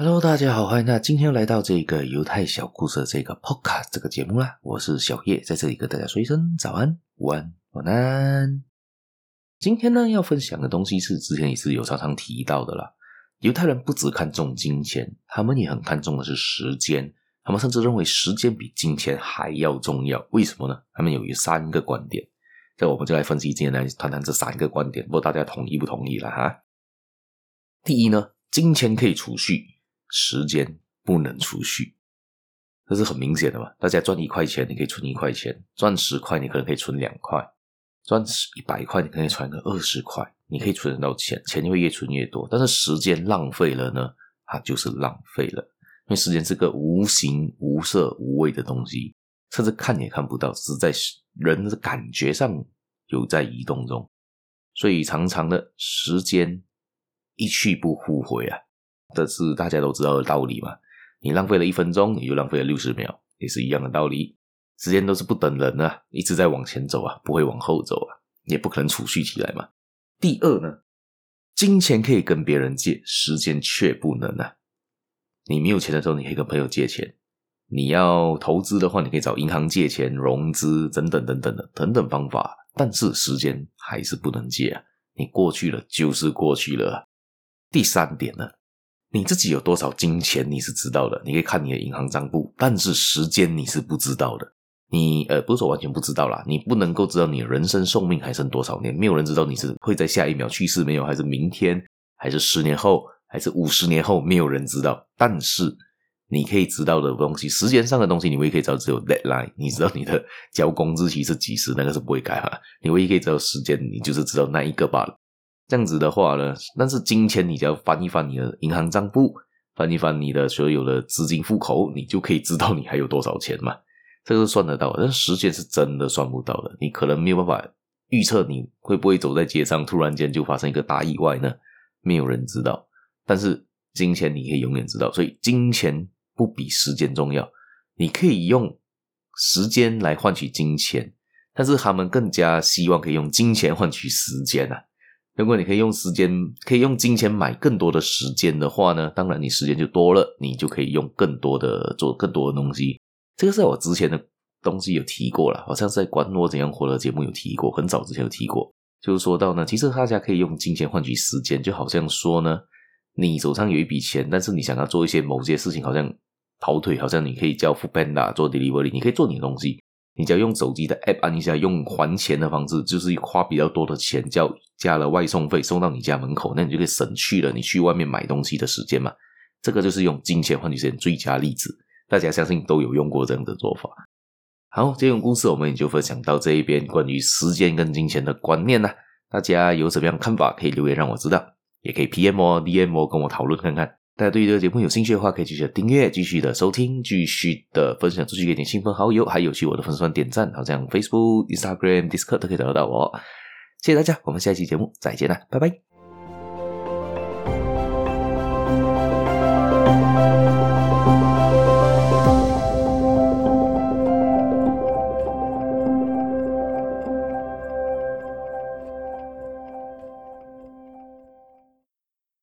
Hello，大家好，欢迎大家今天来到这个犹太小故事的这个 Podcast 这个节目啦。我是小叶，在这里跟大家说一声早安、午安、晚安。今天呢，要分享的东西是之前也是有常常提到的啦。犹太人不只看重金钱，他们也很看重的是时间。他们甚至认为时间比金钱还要重要。为什么呢？他们有三个观点。这我们就来分析，今天来谈谈这三个观点，不知道大家同意不同意了哈？第一呢，金钱可以储蓄，时间不能储蓄，这是很明显的嘛。大家赚一块钱，你可以存一块钱；赚十块，你可能可以存两块；赚一百块，你可以存个二十块。你可以存得到钱，钱就会越存越多。但是时间浪费了呢，它就是浪费了，因为时间是个无形、无色、无味的东西，甚至看也看不到，只是在人的感觉上有在移动中，所以常常的时间一去不复回啊，这是大家都知道的道理嘛。你浪费了一分钟，你就浪费了六十秒，也是一样的道理。时间都是不等人的啊，一直在往前走啊，不会往后走啊，也不可能储蓄起来嘛。第二呢，金钱可以跟别人借，时间却不能啊。你没有钱的时候，你可以跟朋友借钱。你要投资的话，你可以找银行借钱、融资等等等等的等等方法，但是时间还是不能借啊！你过去了就是过去了。第三点呢，你自己有多少金钱你是知道的，你可以看你的银行账簿，但是时间你是不知道的。你呃，不是说完全不知道啦，你不能够知道你人生寿命还剩多少年，没有人知道你是会在下一秒去世没有，还是明天，还是十年后，还是五十年后，没有人知道，但是。你可以知道的东西，时间上的东西，你唯一可以知道只有 deadline。你知道你的交工日期是几时，那个是不会改哈。你唯一可以知道时间，你就是知道那一个罢了。这样子的话呢，但是金钱你只要翻一翻你的银行账簿，翻一翻你的所有的资金户口，你就可以知道你还有多少钱嘛。这个算得到，但是时间是真的算不到的。你可能没有办法预测你会不会走在街上，突然间就发生一个大意外呢？没有人知道。但是金钱你可以永远知道，所以金钱。不比时间重要，你可以用时间来换取金钱，但是他们更加希望可以用金钱换取时间啊。如果你可以用时间，可以用金钱买更多的时间的话呢，当然你时间就多了，你就可以用更多的做更多的东西。这个是我之前的东西有提过了，好像是在《管我怎样活》的节目有提过，很早之前有提过，就是说到呢，其实大家可以用金钱换取时间，就好像说呢，你手上有一笔钱，但是你想要做一些某些事情，好像。跑腿好像你可以叫 f o o p a n d a 做 delivery，你可以做你的东西，你只要用手机的 app 按一下，用还钱的方式，就是花比较多的钱，叫加了外送费送到你家门口，那你就可以省去了你去外面买东西的时间嘛。这个就是用金钱换取时间最佳例子，大家相信都有用过这样的做法。好，这种故事我们也就分享到这一边，关于时间跟金钱的观念呢，大家有什么样看法可以留言让我知道，也可以 PM 哦 DM 哦跟我讨论看看。大家对于这个节目有兴趣的话，可以继续订阅，继续的收听，继续的分享出去给你亲朋好友，还有去我的粉丝团点赞，好像 Facebook、Instagram、Discord 都可以找得到我。谢谢大家，我们下一期节目再见啦，拜拜。